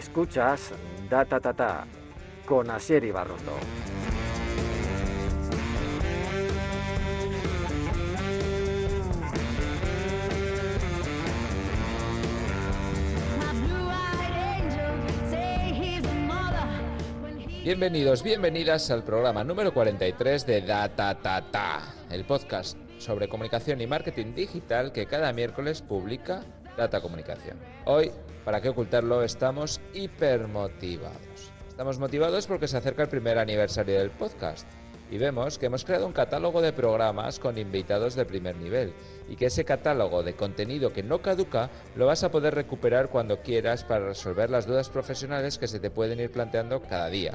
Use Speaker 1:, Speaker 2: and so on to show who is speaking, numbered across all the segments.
Speaker 1: Escuchas Data Tata con Asier Ibarrondo.
Speaker 2: Bienvenidos, bienvenidas al programa número 43 de Data Tata, el podcast sobre comunicación y marketing digital que cada miércoles publica Data Comunicación. Hoy, para qué ocultarlo, estamos hipermotivados. Estamos motivados porque se acerca el primer aniversario del podcast y vemos que hemos creado un catálogo de programas con invitados de primer nivel y que ese catálogo de contenido que no caduca lo vas a poder recuperar cuando quieras para resolver las dudas profesionales que se te pueden ir planteando cada día.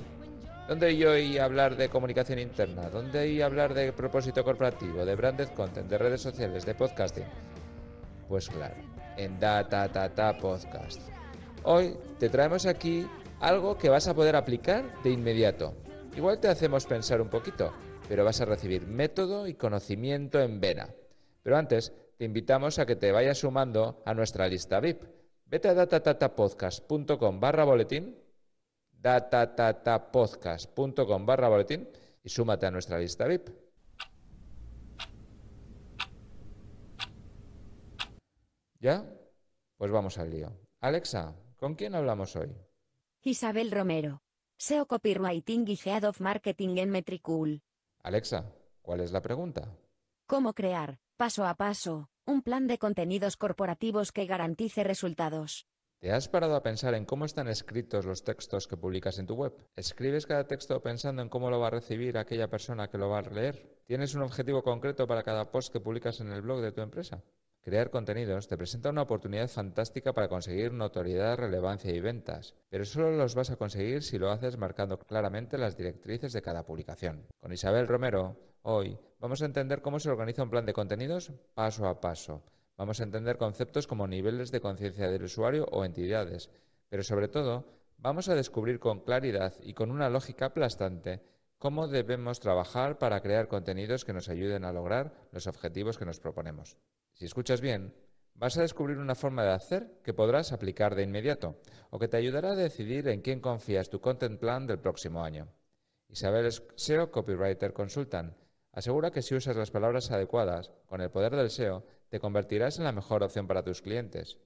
Speaker 2: ¿Dónde yo a hablar de comunicación interna? ¿Dónde a hablar de propósito corporativo, de branded content, de redes sociales, de podcasting? Pues claro, en Data Podcast. Hoy te traemos aquí algo que vas a poder aplicar de inmediato. Igual te hacemos pensar un poquito, pero vas a recibir método y conocimiento en vena. Pero antes, te invitamos a que te vayas sumando a nuestra lista VIP. Vete a datatatapodcast.com barra boletín barra boletín y súmate a nuestra lista VIP. ¿Ya? Pues vamos al lío. Alexa, ¿con quién hablamos hoy?
Speaker 3: Isabel Romero. SEO Copywriting y Head of Marketing en Metricool.
Speaker 2: Alexa, ¿cuál es la pregunta?
Speaker 3: ¿Cómo crear, paso a paso, un plan de contenidos corporativos que garantice resultados?
Speaker 2: ¿Te has parado a pensar en cómo están escritos los textos que publicas en tu web? ¿Escribes cada texto pensando en cómo lo va a recibir aquella persona que lo va a leer? ¿Tienes un objetivo concreto para cada post que publicas en el blog de tu empresa? Crear contenidos te presenta una oportunidad fantástica para conseguir notoriedad, relevancia y ventas, pero solo los vas a conseguir si lo haces marcando claramente las directrices de cada publicación. Con Isabel Romero, hoy vamos a entender cómo se organiza un plan de contenidos paso a paso Vamos a entender conceptos como niveles de conciencia del usuario o entidades, pero sobre todo vamos a descubrir con claridad y con una lógica aplastante cómo debemos trabajar para crear contenidos que nos ayuden a lograr los objetivos que nos proponemos. Si escuchas bien, vas a descubrir una forma de hacer que podrás aplicar de inmediato o que te ayudará a decidir en quién confías tu content plan del próximo año. Isabel SEO Copywriter Consultant asegura que si usas las palabras adecuadas, con el poder del SEO, te convertirás en la mejor opción para tus clientes.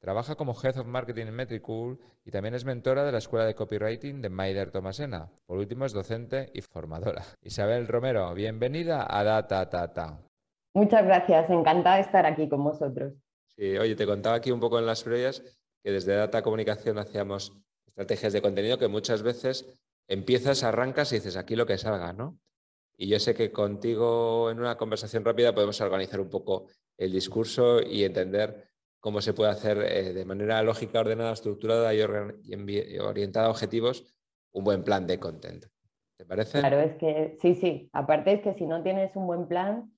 Speaker 2: Trabaja como Head of Marketing en Metricool y también es mentora de la Escuela de Copywriting de Maider Tomasena. Por último, es docente y formadora. Isabel Romero, bienvenida a Data Tata.
Speaker 4: Muchas gracias, encantada de estar aquí con vosotros.
Speaker 2: Sí, oye, te contaba aquí un poco en las previas que desde Data Comunicación hacíamos estrategias de contenido que muchas veces empiezas, arrancas y dices aquí lo que salga, ¿no? Y yo sé que contigo en una conversación rápida podemos organizar un poco el discurso y entender cómo se puede hacer eh, de manera lógica, ordenada, estructurada y, orientada a objetivos un buen plan de content. ¿Te parece?
Speaker 4: Claro, es que sí, sí. Aparte es que si no tienes un buen plan,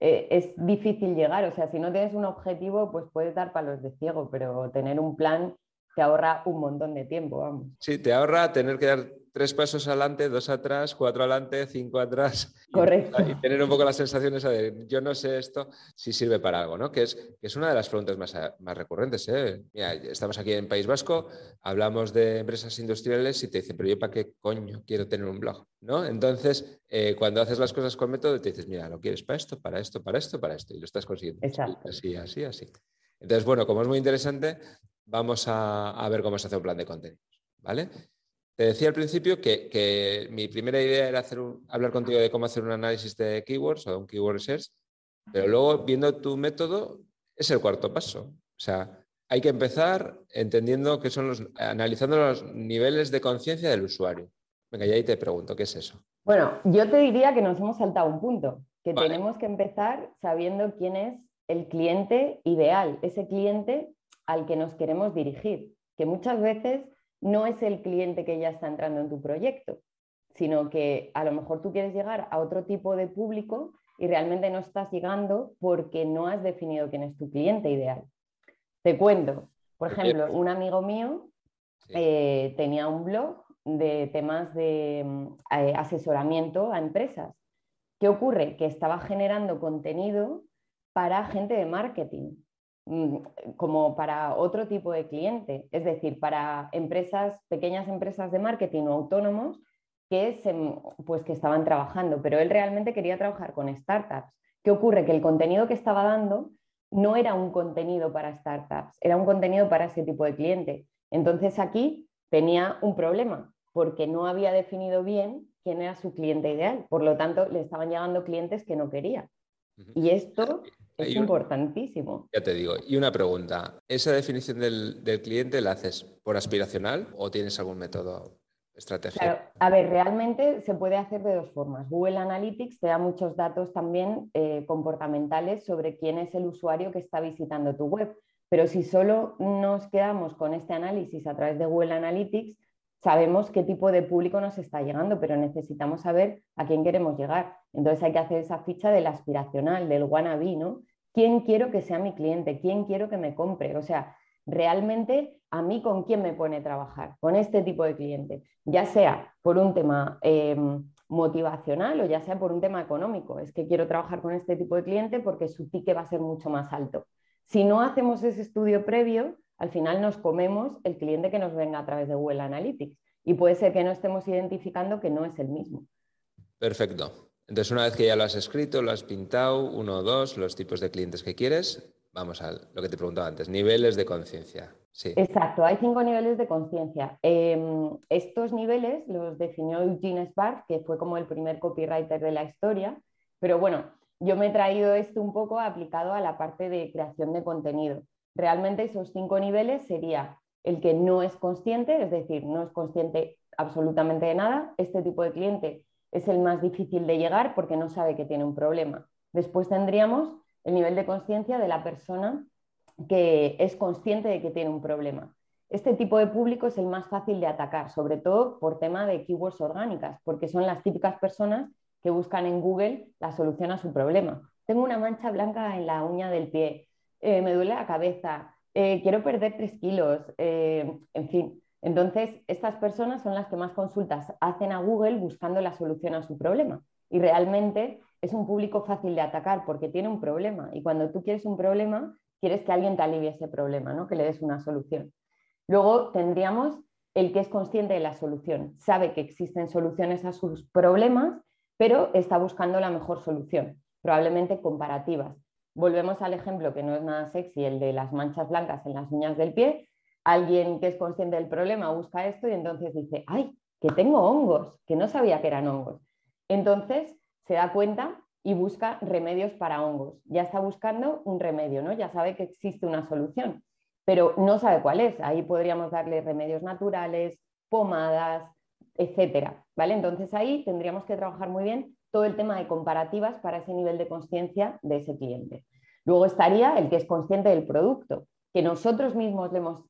Speaker 4: eh, es difícil llegar. O sea, si no tienes un objetivo, pues puedes dar palos de ciego, pero tener un plan te ahorra un montón de tiempo, vamos.
Speaker 2: Sí, te ahorra tener que dar tres pasos adelante, dos atrás, cuatro adelante, cinco atrás.
Speaker 4: Correcto.
Speaker 2: Y, tener un poco las sensaciones de yo no sé esto si sirve para algo, ¿no? Que es, que es una de las preguntas más, más recurrentes. ¿eh? Mira, estamos aquí en País Vasco, hablamos de empresas industriales y te dicen, pero yo para qué coño quiero tener un blog, ¿no? Entonces, eh, cuando haces las cosas con método, te dices, mira, lo quieres para esto, para esto, para esto, para esto, y lo estás consiguiendo.
Speaker 4: Exacto.
Speaker 2: Así, así, así. Entonces, bueno, como es muy interesante, vamos a, a ver cómo se hace un plan de contenidos, ¿vale? Te decía al principio que, mi primera idea era hacer hablar contigo de cómo hacer un análisis de keywords o un keyword research, pero luego viendo tu método es el cuarto paso. O sea, hay que empezar entendiendo que son los, analizando los niveles de conciencia del usuario. Venga, y ahí te pregunto, ¿qué es eso?
Speaker 4: Bueno, yo te diría que nos hemos saltado un punto, que tenemos que empezar sabiendo quién es el cliente ideal, ese cliente al que nos queremos dirigir, que muchas veces no es el cliente que ya está entrando en tu proyecto, sino que a lo mejor tú quieres llegar a otro tipo de público y realmente no estás llegando porque no has definido quién es tu cliente ideal. Te cuento, por ejemplo, un amigo mío eh, tenía un blog de temas de mm, eh, asesoramiento a empresas. ¿Qué ocurre? Que estaba generando contenido para gente de marketing. Mm, como para otro tipo de cliente, es decir, para empresas, pequeñas empresas de marketing o autónomos que, pues, que estaban trabajando, pero él realmente quería trabajar con startups. ¿Qué ocurre? Que el contenido que estaba dando no era un contenido para startups, era un contenido para ese tipo de cliente. Entonces aquí tenía un problema porque no había definido bien quién era su cliente ideal. Por lo tanto, le estaban llegando clientes que no quería. Y esto es importantísimo.
Speaker 2: Ya te digo. Y una pregunta, ¿esa definición del, del cliente la haces por aspiracional o tienes algún método estrategia?
Speaker 4: a ver, realmente se puede hacer de dos formas. Google Analytics te da muchos datos también eh, comportamentales sobre quién es el usuario que está visitando tu web. Pero si solo nos quedamos con este análisis a través de Google Analytics, sabemos qué tipo de público nos está llegando, pero necesitamos saber a quién queremos llegar. Entonces hay que hacer esa ficha del aspiracional, del wannabe, ¿no? ¿Quién quiero que sea mi cliente? ¿Quién quiero que me compre? O sea, realmente a mí con quién me pone a trabajar, con este tipo de cliente, ya sea por un tema em, motivacional o ya sea por un tema económico. Es que quiero trabajar con este tipo de cliente porque su ticket va a ser mucho más alto. Si no hacemos ese estudio previo, al final nos comemos el cliente que nos venga a través de Google Analytics y puede ser que no estemos identificando que no es el mismo.
Speaker 2: Perfecto. Entonces, una vez que ya lo has escrito, lo has pintado, uno o dos, los tipos de clientes que quieres, vamos a lo que te preguntaba antes, niveles de conciencia. Sí.
Speaker 4: Exacto, hay cinco niveles de conciencia. Em, estos niveles los definió Eugene Spark, que fue como el primer copywriter de la historia, pero bueno, yo me he traído esto un poco aplicado a la parte de creación de contenido. Realmente esos cinco niveles sería el que no es consciente, es decir, no es consciente absolutamente de nada. Este tipo de cliente es el más difícil de llegar porque no sabe que tiene un problema. Después tendríamos el nivel de conciencia de la persona que es consciente de que tiene un problema. Este tipo de público es el más fácil de atacar, sobre todo por tema de keywords orgánicas, porque son las típicas personas que buscan en Google la solución a su problema. Tengo una mancha blanca en la uña del pie, eh, me duele la cabeza, eh, quiero perder tres kilos, eh, en fin. Entonces, estas personas son las que más consultas hacen a Google buscando la solución a su problema. Y realmente es un público fácil de atacar porque tiene un problema y cuando tú quieres un problema, quieres que alguien te alivie ese problema, ¿no? que le des una solución. Luego tendríamos el que es consciente de la solución, sabe que existen soluciones a sus problemas, pero está buscando la mejor solución, probablemente comparativas. Volvemos al ejemplo que no es nada sexy, el de las manchas blancas en las uñas del pie. Alguien que es consciente del problema busca esto y entonces dice, ay, que tengo hongos, que no sabía que eran hongos. Entonces se da cuenta y busca remedios para hongos. Ya está buscando un remedio, ¿no? Ya sabe que existe una solución, pero no sabe cuál es. Ahí podríamos darle remedios naturales, pomadas, etcétera, ¿vale? Entonces ahí tendríamos que trabajar muy bien todo el tema de comparativas para ese nivel de conciencia de ese cliente. Luego estaría el que es consciente del producto, que nosotros mismos le hemos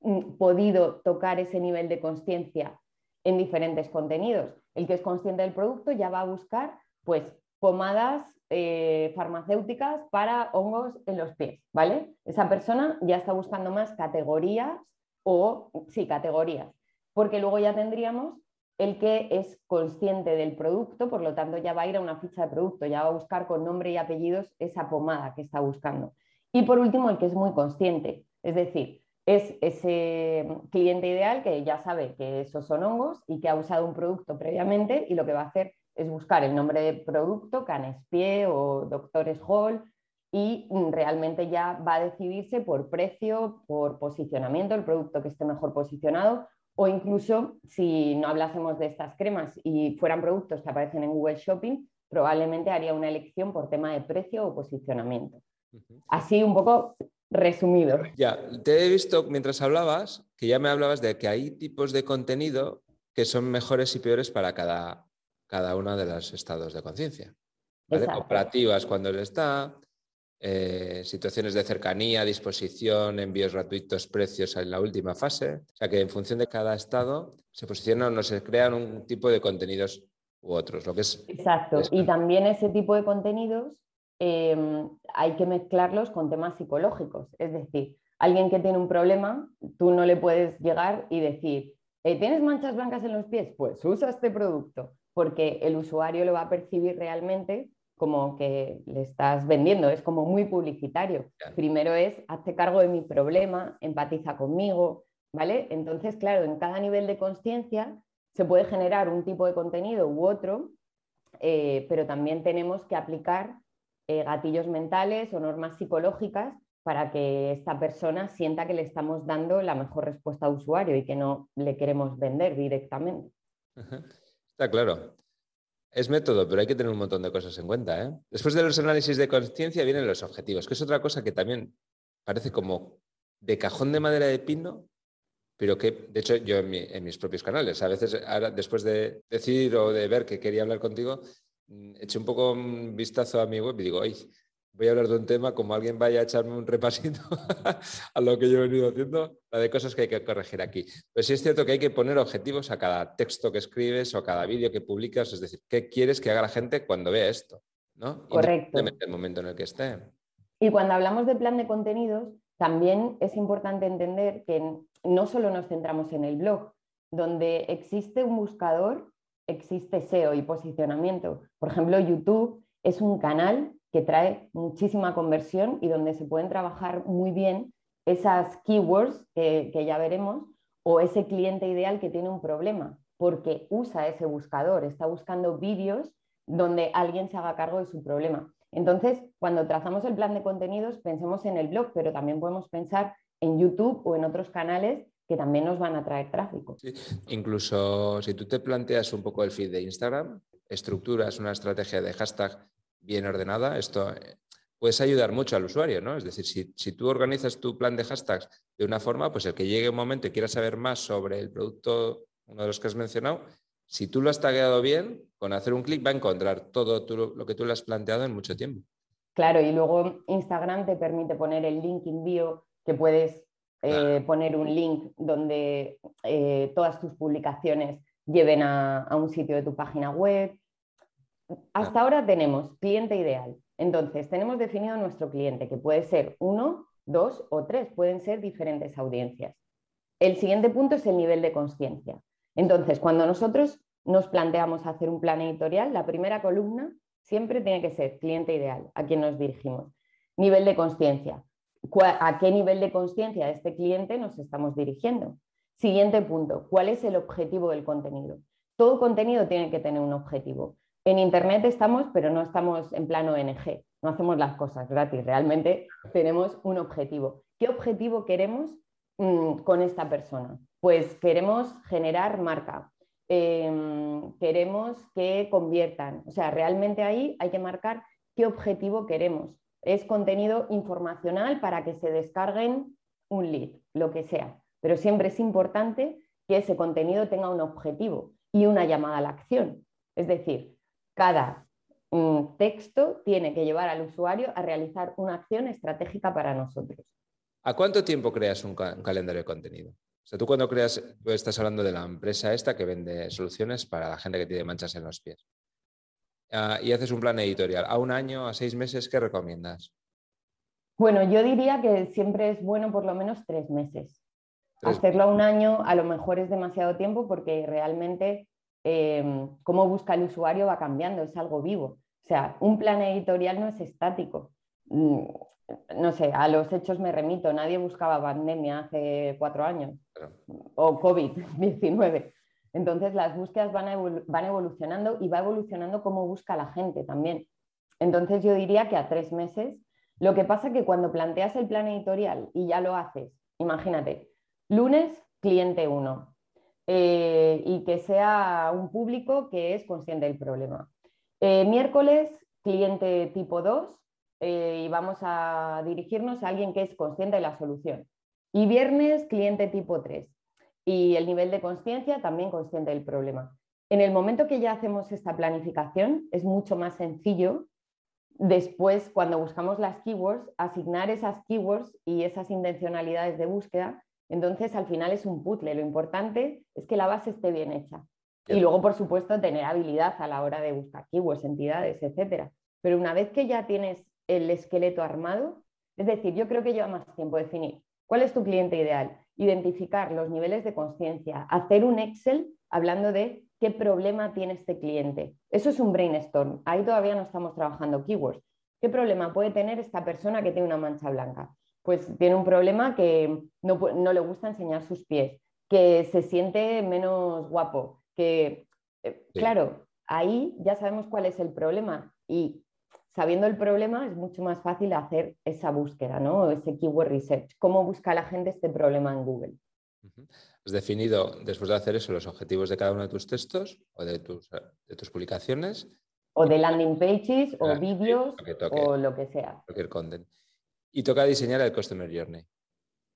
Speaker 4: mm, podido tocar ese nivel de conciencia en diferentes contenidos. El que es consciente del producto ya va a buscar pues pomadas eh, farmacéuticas para hongos en los pies, ¿vale? Esa persona ya está buscando más categorías o, sí, categorías, porque luego ya tendríamos el que es consciente del producto, por lo tanto ya va a ir a una ficha de producto, ya va a buscar con nombre y apellidos esa pomada que está buscando. Y por último, el que es muy consciente, es decir, es ese cliente ideal que ya sabe que esos son hongos y que ha usado un producto previamente y lo que va a hacer es buscar el nombre de producto, Canespie o Doctores Hall, y realmente ya va a decidirse por precio, por posicionamiento, el producto que esté mejor posicionado, o incluso si no hablásemos de estas cremas y fueran productos que aparecen en Google Shopping, probablemente haría una elección por tema de precio o posicionamiento. Así un poco resumido.
Speaker 2: Ya, te he visto mientras hablabas que ya me hablabas de que hay tipos de contenido que son mejores y peores para cada, cada uno de los estados de conciencia. Cooperativas cuando él está, eh, situaciones de cercanía, disposición, envíos gratuitos, precios en la última fase. O sea que en función de cada estado se posicionan o se crean un tipo de contenidos u otros. Lo que es,
Speaker 4: Exacto. Y también ese tipo de contenidos em, hay que mezclarlos con temas psicológicos. Es decir, alguien que tiene un problema, tú no le puedes llegar y decir, eh, ¿tienes manchas blancas en los pies? Pues usa este producto porque el usuario lo va a percibir realmente como que le estás vendiendo, es como muy publicitario. Primero es, hazte cargo de mi problema, empatiza conmigo, ¿vale? Entonces, claro, en cada nivel de conciencia se puede generar un tipo de contenido u otro, eh, pero también tenemos que aplicar eh, gatillos mentales o normas psicológicas para que esta persona sienta que le estamos dando la mejor respuesta al usuario y que no le queremos vender directamente.
Speaker 2: Está claro. Es método, pero hay que tener un montón de cosas en cuenta. ¿eh? Después de los análisis de conciencia vienen los objetivos, que es otra cosa que también parece como de cajón de madera de pino, pero que, de hecho, yo en, mis propios canales, a veces, ahora, después de decidir o de ver que quería hablar contigo, mm, eché un poco un vistazo a mi web y digo, ay, voy a hablar de un tema, como alguien vaya a echarme un repasito a lo que yo he venido haciendo, la de cosas que hay que corregir aquí. Pero sí es cierto que hay que poner objetivos a cada texto que escribes o a cada vídeo que publicas, es decir, ¿qué quieres que haga la gente cuando vea esto? ¿no?
Speaker 4: Correcto.
Speaker 2: el momento en el que esté.
Speaker 4: Y cuando hablamos de plan de contenidos, también es importante entender que no solo nos centramos en el blog, donde existe un buscador, existe SEO y posicionamiento. Por ejemplo, YouTube es un canal que trae muchísima conversión y donde se pueden trabajar muy bien esas keywords que, ya veremos o ese cliente ideal que tiene un problema porque usa ese buscador, está buscando vídeos donde alguien se haga cargo de su problema. Entonces, cuando trazamos el plan de contenidos, pensemos en el blog, pero también podemos pensar en YouTube o en otros canales que también nos van a traer tráfico.
Speaker 2: Incluso si tú te planteas un poco el feed de Instagram, estructuras una estrategia de hashtag bien ordenada, esto eh, puedes ayudar mucho al usuario, ¿no? Es decir, si, tú organizas tu plan de hashtags de una forma, pues el que llegue un momento y quiera saber más sobre el producto, uno de los que has mencionado, si tú lo has tagueado bien, con hacer un clic va a encontrar todo lo que tú le has planteado en mucho tiempo.
Speaker 4: Claro, y luego Instagram te permite poner el link en bio, que puedes eh, poner un link donde eh, todas tus publicaciones lleven a, un sitio de tu página web. Hasta ahora tenemos cliente ideal. Entonces, tenemos definido nuestro cliente, que puede ser uno, dos o tres, pueden ser diferentes audiencias. El siguiente punto es el nivel de conciencia. Entonces, cuando nosotros nos planteamos hacer un plan editorial, la primera columna siempre tiene que ser cliente ideal, a quien nos dirigimos. Nivel de conciencia. ¿A qué nivel de conciencia de este cliente nos estamos dirigiendo? Siguiente punto, ¿cuál es el objetivo del contenido? Todo contenido tiene que tener un objetivo. En Internet estamos, pero no estamos en plano ONG, no hacemos las cosas gratis, realmente tenemos un objetivo. ¿Qué objetivo queremos mm, con esta persona? Pues queremos generar marca, em, queremos que conviertan, o sea, realmente ahí hay que marcar qué objetivo queremos. Es contenido informacional para que se descarguen un lead, lo que sea, pero siempre es importante que ese contenido tenga un objetivo y una llamada a la acción. Es decir, cada mm, texto tiene que llevar al usuario a realizar una acción estratégica para nosotros.
Speaker 2: ¿A cuánto tiempo creas un, calendario de contenido? O sea, tú cuando creas, tú estás hablando de la empresa esta que vende soluciones para la gente que tiene manchas en los pies. Ah, y haces un plan editorial. ¿A un año, a seis meses, qué recomiendas?
Speaker 4: Bueno, yo diría que siempre es bueno por lo menos tres meses. Hacerlo a un año a lo mejor es demasiado tiempo porque realmente Em, cómo busca el usuario va cambiando, es algo vivo. O sea, un plan editorial no es estático. Mm, no sé, a los hechos me remito, nadie buscaba pandemia hace cuatro años o COVID-19. Entonces las búsquedas van, van evolucionando y va evolucionando cómo busca la gente también. Entonces yo diría que a tres meses. Lo que pasa que cuando planteas el plan editorial y ya lo haces, imagínate, lunes, cliente 1, eh, y que sea un público que es consciente del problema. Eh, miércoles, cliente tipo 2 eh, y vamos a dirigirnos a alguien que es consciente de la solución. Y viernes, cliente tipo 3 y el nivel de conciencia también consciente del problema. En el momento que ya hacemos esta planificación, es mucho más sencillo después, cuando buscamos las keywords, asignar esas keywords y esas intencionalidades de búsqueda entonces, al final es un puzzle. Lo importante es que la base esté bien hecha. Y luego, por supuesto, tener habilidad a la hora de buscar keywords, entidades, etc. Pero una vez que ya tienes el esqueleto armado, es decir, yo creo que lleva más tiempo definir cuál es tu cliente ideal, identificar los niveles de conciencia, hacer un Excel hablando de qué problema tiene este cliente. Eso es un brainstorm. Ahí todavía no estamos trabajando keywords. ¿Qué problema puede tener esta persona que tiene una mancha blanca? Pues tiene un problema que no, le gusta enseñar sus pies, que se siente menos guapo, que, eh, claro, ahí ya sabemos cuál es el problema y sabiendo el problema es mucho más fácil hacer esa búsqueda, ¿no? Ese keyword research. ¿Cómo busca la gente este problema en Google?
Speaker 2: Has definido, después de hacer eso, los objetivos de cada uno de tus textos o de tus, de tus publicaciones.
Speaker 4: O de landing pages o vídeos o lo que sea.
Speaker 2: Cualquier content. Y toca diseñar el Customer Journey,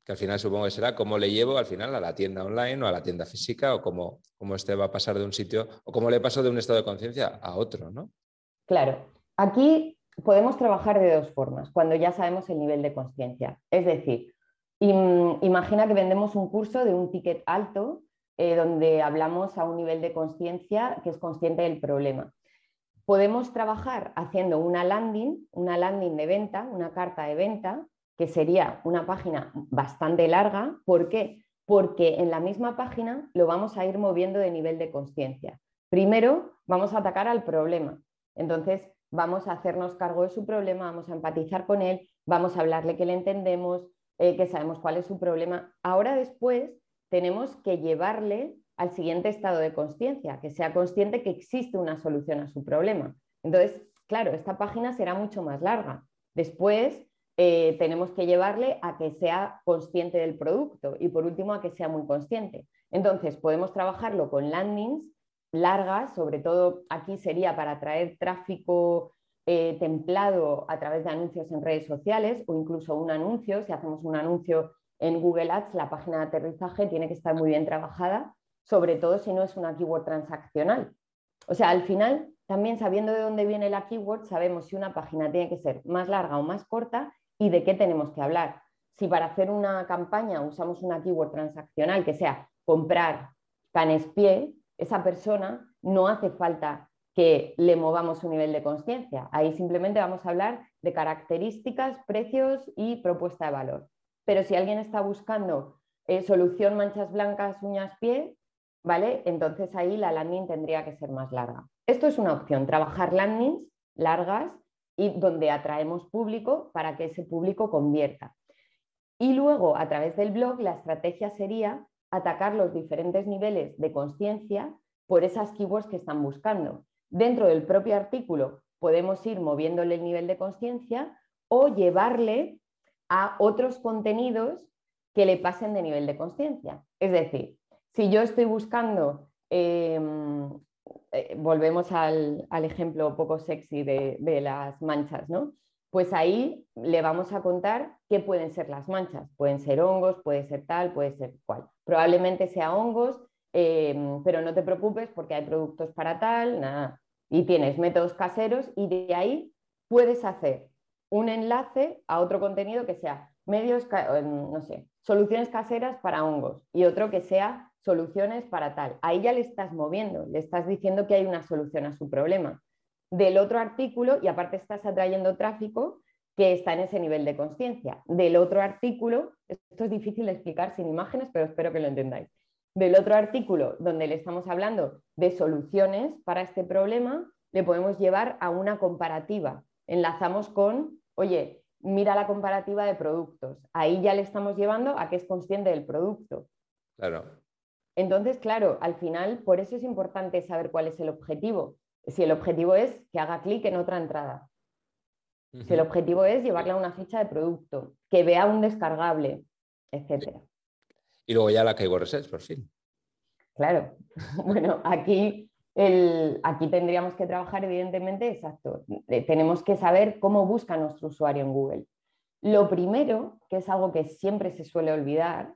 Speaker 2: que al final supongo que será cómo le llevo al final a la tienda online o a la tienda física o cómo, cómo este va a pasar de un sitio o cómo le paso de un estado de conciencia a otro, ¿no?
Speaker 4: Claro, Aquí podemos trabajar de dos formas, cuando ya sabemos el nivel de conciencia. Es decir, imagina que vendemos un curso de un ticket alto eh, donde hablamos a un nivel de conciencia que es consciente del problema. Podemos trabajar haciendo una landing, una landing de venta, una carta de venta, que sería una página bastante larga. ¿Por qué? Porque en la misma página lo vamos a ir moviendo de nivel de conciencia. Primero vamos a atacar al problema. Entonces, vamos a hacernos cargo de su problema, vamos a empatizar con él, vamos a hablarle que le entendemos, eh, que sabemos cuál es su problema. Ahora después tenemos que llevarle al siguiente estado de conciencia, que sea consciente que existe una solución a su problema. Entonces, claro, esta página será mucho más larga. Después eh, tenemos que llevarle a que sea consciente del producto y por último a que sea muy consciente. Entonces, podemos trabajarlo con landings largas, sobre todo aquí sería para atraer tráfico eh, templado a través de anuncios en redes sociales o incluso un anuncio, si hacemos un anuncio en Google Ads, la página de aterrizaje tiene que estar muy bien trabajada, sobre todo si no es una keyword transaccional. O sea, al final, también sabiendo de dónde viene la keyword, sabemos si una página tiene que ser más larga o más corta y de qué tenemos que hablar. Si para hacer una campaña usamos una keyword transaccional que sea comprar canes pie, esa persona no hace falta que le movamos su nivel de conciencia. Ahí simplemente vamos a hablar de características, precios y propuesta de valor. Pero si alguien está buscando eh, solución manchas blancas, uñas, pie, ¿vale? Entonces ahí la landing tendría que ser más larga. Esto es una opción, trabajar landings largas y donde atraemos público para que ese público convierta. Y luego, a través del blog, la estrategia sería atacar los diferentes niveles de conciencia por esas keywords que están buscando. Dentro del propio artículo podemos ir moviéndole el nivel de conciencia o llevarle a otros contenidos que le pasen de nivel de conciencia. Es decir, si yo estoy buscando, em, eh, volvemos al, ejemplo poco sexy de, de las manchas, ¿no? pues ahí le vamos a contar qué pueden ser las manchas. Pueden ser hongos, puede ser tal, puede ser cual. Probablemente sea hongos, em, pero no te preocupes porque hay productos para tal, nada. Y tienes métodos caseros y de ahí puedes hacer un enlace a otro contenido que sea medios, em, no sé, soluciones caseras para hongos y otro que sea soluciones para tal. Ahí ya le estás moviendo, le estás diciendo que hay una solución a su problema del otro artículo y aparte estás atrayendo tráfico que está en ese nivel de conciencia. Del otro artículo, esto es difícil de explicar sin imágenes, pero espero que lo entendáis. Del otro artículo donde le estamos hablando de soluciones para este problema, le podemos llevar a una comparativa. Enlazamos con, oye, mira la comparativa de productos. Ahí ya le estamos llevando a que es consciente del producto.
Speaker 2: Claro.
Speaker 4: Entonces, claro, al final, por eso es importante saber cuál es el objetivo, si el objetivo es que haga clic en otra entrada. Si el objetivo es llevarle a una ficha de producto, que vea un descargable, etc.
Speaker 2: Y luego ya la Keyword Research, por fin.
Speaker 4: Claro. bueno, aquí, aquí tendríamos que trabajar, evidentemente, exacto. Tenemos que saber cómo busca nuestro usuario en Google. Lo primero, que es algo que siempre se suele olvidar,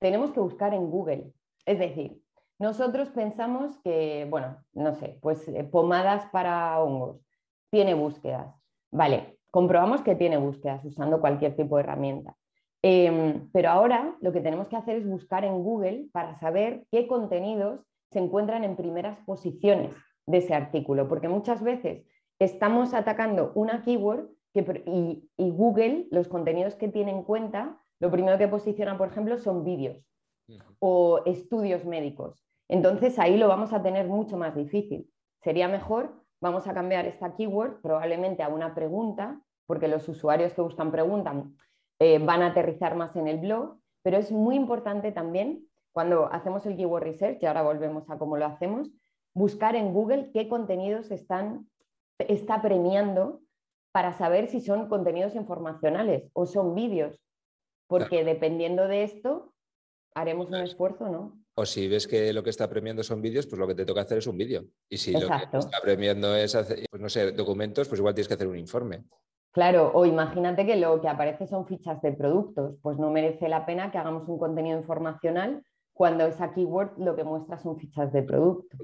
Speaker 4: tenemos que buscar en Google. Es decir, nosotros pensamos que, bueno, no sé, pues eh, pomadas para hongos, tiene búsquedas. Vale, comprobamos que tiene búsquedas usando cualquier tipo de herramienta. Em, pero ahora lo que tenemos que hacer es buscar en Google para saber qué contenidos se encuentran en primeras posiciones de ese artículo, porque muchas veces estamos atacando una keyword y, y Google, los contenidos que tiene en cuenta, lo primero que posiciona, por ejemplo, son vídeos o estudios médicos. Entonces ahí lo vamos a tener mucho más difícil. Sería mejor, vamos a cambiar esta keyword probablemente a una pregunta, porque los usuarios que buscan preguntan eh, van a aterrizar más en el blog, pero es muy importante también cuando hacemos el keyword research, y ahora volvemos a cómo lo hacemos, buscar en Google qué contenidos están, está premiando para saber si son contenidos informacionales o son vídeos, porque dependiendo de esto haremos un esfuerzo, ¿no?
Speaker 2: O si ves que lo que está premiando son vídeos, pues lo que te toca hacer es un vídeo. Y si lo que está premiando es, pues no sé, documentos, pues igual tienes que hacer un informe.
Speaker 4: Claro, o imagínate que lo que aparece son fichas de productos, pues no merece la pena que hagamos un contenido informacional cuando esa keyword lo que muestra son fichas de producto.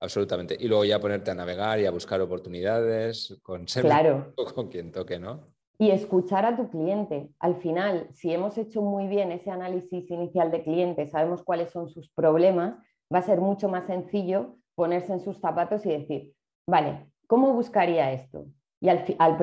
Speaker 2: Absolutamente. Y luego ya ponerte a navegar y a buscar oportunidades con ser
Speaker 4: claro.
Speaker 2: con quien toque, ¿no?
Speaker 4: Y escuchar a tu cliente. Al final, si hemos hecho muy bien ese análisis inicial de cliente, sabemos cuáles son sus problemas, va a ser mucho más sencillo ponerse en sus zapatos y decir, vale, ¿cómo buscaría esto? Y al, al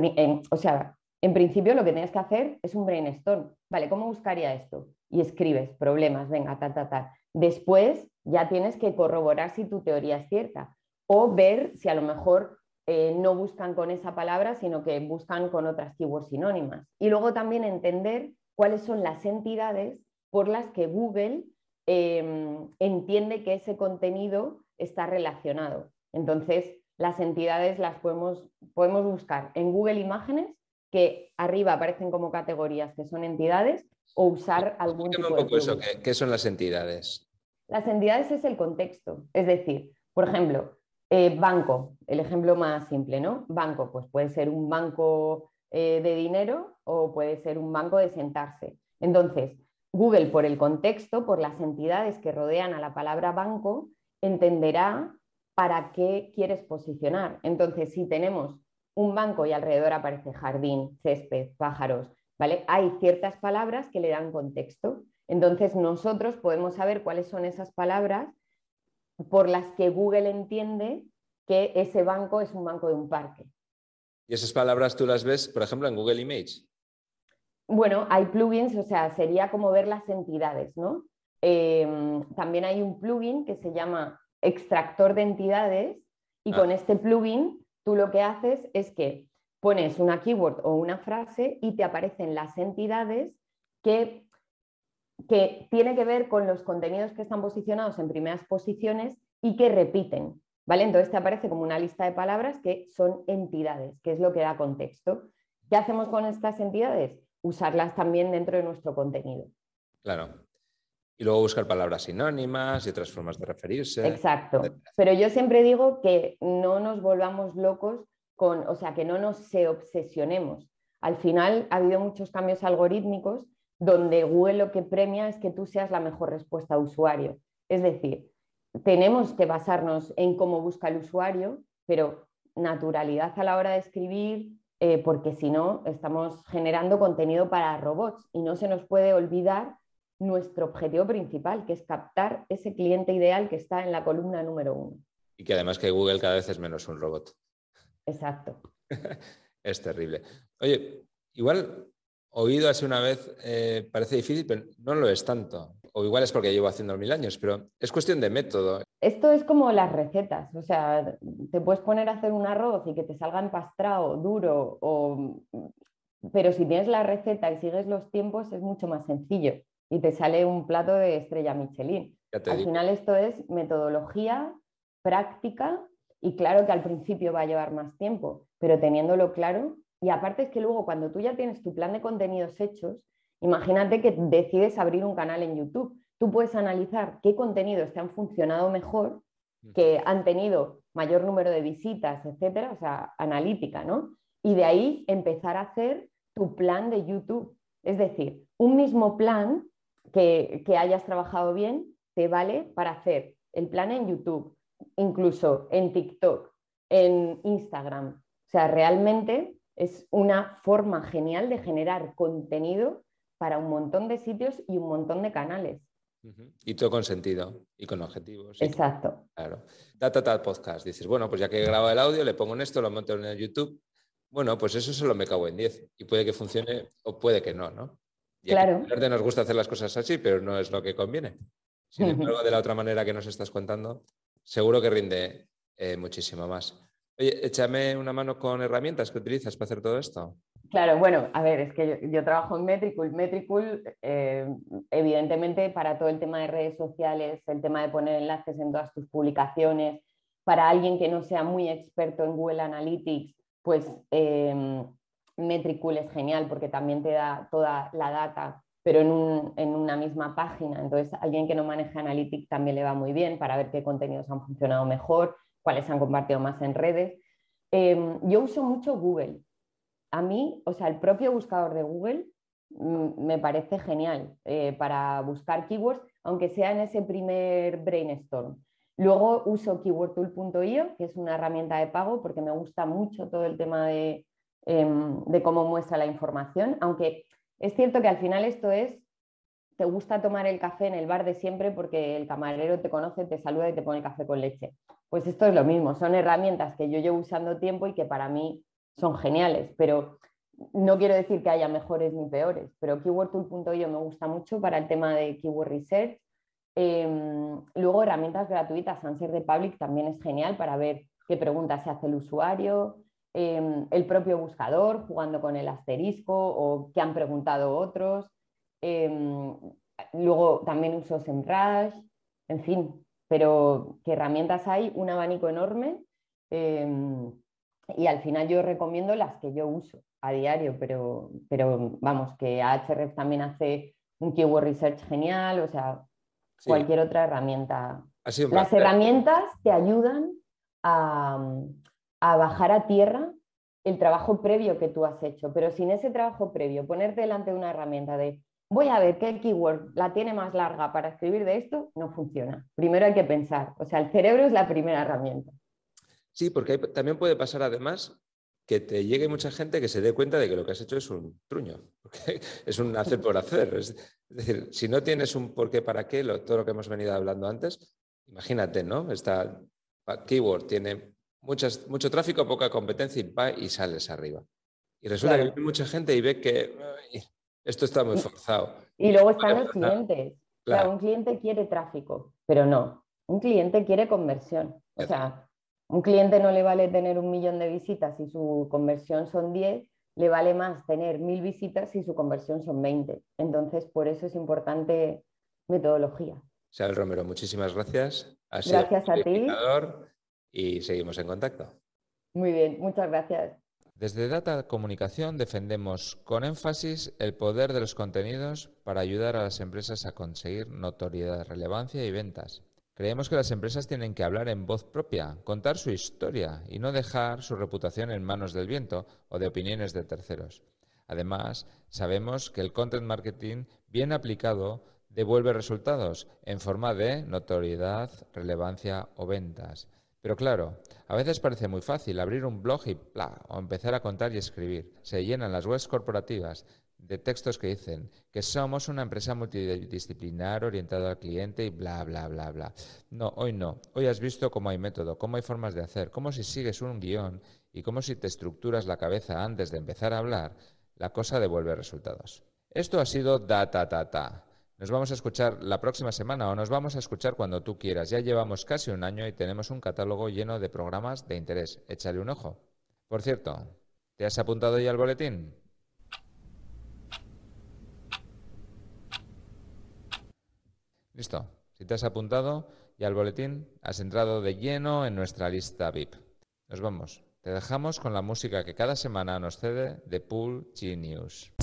Speaker 4: o sea, en principio lo que tienes que hacer es un brainstorm. Vale, ¿cómo buscaría esto? Y escribes problemas, venga, ta, ta, ta. Después ya tienes que corroborar si tu teoría es cierta o ver si a lo mejor eh, no buscan con esa palabra, sino que buscan con otras keywords sinónimas. Y luego también entender cuáles son las entidades por las que Google em, entiende que ese contenido está relacionado. Entonces, las entidades las podemos, podemos buscar en Google Imágenes, que arriba aparecen como categorías que son entidades, o usar algún tipo
Speaker 2: un poco eso, ¿qué son las entidades?
Speaker 4: Las entidades es el contexto, es decir, por ejemplo, eh, banco, el ejemplo más simple, ¿no? Banco, pues puede ser un banco eh, de dinero o puede ser un banco de sentarse. Entonces, Google, por el contexto, por las entidades que rodean a la palabra banco, entenderá para qué quieres posicionar. Entonces, si tenemos un banco y alrededor aparece jardín, césped, pájaros, ¿vale? Hay ciertas palabras que le dan contexto. Entonces nosotros podemos saber cuáles son esas palabras por las que Google entiende que ese banco es un banco de un parque.
Speaker 2: ¿Y esas palabras tú las ves, por ejemplo, en Google Image?
Speaker 4: Bueno, hay plugins, o sea, sería como ver las entidades, ¿no? Em, también hay un plugin que se llama extractor de entidades y ah. con este plugin tú lo que haces es que pones una keyword o una frase y te aparecen las entidades que que tiene que ver con los contenidos que están posicionados en primeras posiciones y que repiten. ¿vale? Entonces te aparece como una lista de palabras que son entidades, que es lo que da contexto. ¿Qué hacemos con estas entidades? Usarlas también dentro de nuestro contenido.
Speaker 2: Claro. Y luego buscar palabras sinónimas y otras formas de referirse.
Speaker 4: Exacto. Pero yo siempre digo que no nos volvamos locos con, o sea, que no nos se obsesionemos. Al final ha habido muchos cambios algorítmicos donde Google lo que premia es que tú seas la mejor respuesta a usuario. Es decir, tenemos que basarnos en cómo busca el usuario, pero naturalidad a la hora de escribir, eh, porque si no, estamos generando contenido para robots y no se nos puede olvidar nuestro objetivo principal, que es captar ese cliente ideal que está en la columna número uno.
Speaker 2: Y que además que Google cada vez es menos un robot.
Speaker 4: Exacto.
Speaker 2: es terrible. Oye, igual oído así una vez eh, parece difícil, pero no lo es tanto. O igual es porque llevo haciendo mil años, pero es cuestión de método.
Speaker 4: Esto es como las recetas, o sea, te puedes poner a hacer un arroz y que te salga empastrado, duro, o... pero si tienes la receta y sigues los tiempos es mucho más sencillo y te sale un plato de estrella Michelin. Al final esto es metodología, práctica y claro que al principio va a llevar más tiempo, pero teniéndolo claro y aparte es que luego cuando tú ya tienes tu plan de contenidos hechos, imagínate que decides abrir un canal en YouTube. Tú puedes analizar qué contenidos te han funcionado mejor, que han tenido mayor número de visitas, etcétera, o sea, analítica, ¿no? Y de ahí empezar a hacer tu plan de YouTube. Es decir, un mismo plan que, que hayas trabajado bien te vale para hacer el plan en YouTube, incluso en TikTok, en Instagram. O sea, realmente es una forma genial de generar contenido para un montón de sitios y un montón de canales.
Speaker 2: Y todo con sentido y con objetivos.
Speaker 4: Exacto.
Speaker 2: Claro. Data tal podcast. Dices, bueno, pues ya que he grabado el audio, le pongo en esto, lo monto en el YouTube. Bueno, pues eso solo me cago en 10. Y puede que funcione o puede que no, ¿no?
Speaker 4: Y claro.
Speaker 2: A nos gusta hacer las cosas así, pero no es lo que conviene. Sin embargo, de la otra manera que nos estás contando, seguro que rinde eh, muchísimo más. Oye, échame una mano con herramientas que utilizas para hacer todo esto.
Speaker 4: Claro, bueno, a ver, es que yo, trabajo en Metricool. Metricool, eh, evidentemente, para todo el tema de redes sociales, el tema de poner enlaces en todas tus publicaciones, para alguien que no sea muy experto en Google Analytics, pues eh, Metricool es genial porque también te da toda la data, pero en, una misma página. Entonces, alguien que no maneja Analytics también le va muy bien para ver qué contenidos han funcionado mejor, cuáles han compartido más en redes. Eh, yo uso mucho Google a mí, o sea, el propio buscador de Google mm, me parece genial eh, para buscar keywords, aunque sea en ese primer brainstorm. Luego uso keywordtool.io, que es una herramienta de pago, porque me gusta mucho todo el tema de, em, de cómo muestra la información, aunque es cierto que al final esto es, te gusta tomar el café en el bar de siempre porque el camarero te conoce, te saluda y te pone café con leche. Pues esto es lo mismo, son herramientas que yo llevo usando tiempo y que para mí son geniales, pero no quiero decir que haya mejores ni peores, pero keywordtool.io me gusta mucho para el tema de keyword research. Em, luego herramientas gratuitas, Answer de Public también es genial para ver qué preguntas se hace el usuario, em, el propio buscador jugando con el asterisco o qué han preguntado otros. Em, luego también uso SEMrush, en fin, pero qué herramientas hay, un abanico enorme y al final yo recomiendo las que yo uso a diario, pero, pero vamos, que Ahrefs también hace un keyword research genial, o sea, cualquier otra herramienta. Las herramientas te ayudan a, a bajar a tierra el trabajo previo que tú has hecho, pero sin ese trabajo previo, ponerte delante de una herramienta de voy a ver qué keyword la tiene más larga para escribir de esto, no funciona. Primero hay que pensar, o sea, el cerebro es la primera herramienta.
Speaker 2: Sí, porque también puede pasar además que te llegue mucha gente que se dé cuenta de que lo que has hecho es un truño, porque es un hacer por hacer. Es, decir, si no tienes un por qué, para qué, todo lo que hemos venido hablando antes, imagínate, ¿no? Esta keyword tiene muchas, mucho tráfico, poca competencia y va y sales arriba. Y resulta que hay mucha gente y ve que esto está muy forzado.
Speaker 4: Y luego están los clientes. Claro. un cliente quiere tráfico, pero no. Un cliente quiere conversión. O sea, un cliente no le vale tener un millón de visitas si su conversión son 10, le vale más tener mil visitas si su conversión son 20. Entonces, por eso es importante metodología.
Speaker 2: Isabel Romero, muchísimas gracias.
Speaker 4: gracias a ti.
Speaker 2: Y seguimos en contacto.
Speaker 4: Muy bien, muchas gracias.
Speaker 2: Desde Data Comunicación defendemos con énfasis el poder de los contenidos para ayudar a las empresas a conseguir notoriedad, relevancia y ventas. Creemos que las empresas tienen que hablar en voz propia, contar su historia y no dejar su reputación en manos del viento o de opiniones de terceros. Además, sabemos que el content marketing bien aplicado devuelve resultados en forma de notoriedad, relevancia o ventas. Pero claro, a veces parece muy fácil abrir un blog y bla, o empezar a contar y escribir. Se llenan las webs corporativas de textos que dicen que somos una empresa multidisciplinar orientada al cliente y bla, bla, bla, bla. No, hoy no. Hoy has visto cómo hay método, cómo hay formas de hacer, cómo si sigues un guion y cómo si te estructuras la cabeza antes de empezar a hablar, la cosa devuelve resultados. Esto ha sido Data Tata. Nos vamos a escuchar la próxima semana o nos vamos a escuchar cuando tú quieras. Ya llevamos casi un año y tenemos un catálogo lleno de programas de interés. Échale un ojo. Por cierto, ¿te has apuntado ya al boletín? Listo. Si te has apuntado y al boletín has entrado de lleno en nuestra lista VIP. Nos vamos. Te dejamos con la música que cada semana nos cede de Pool Genius.
Speaker 5: sinking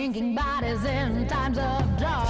Speaker 5: sinking bodies in times of joy.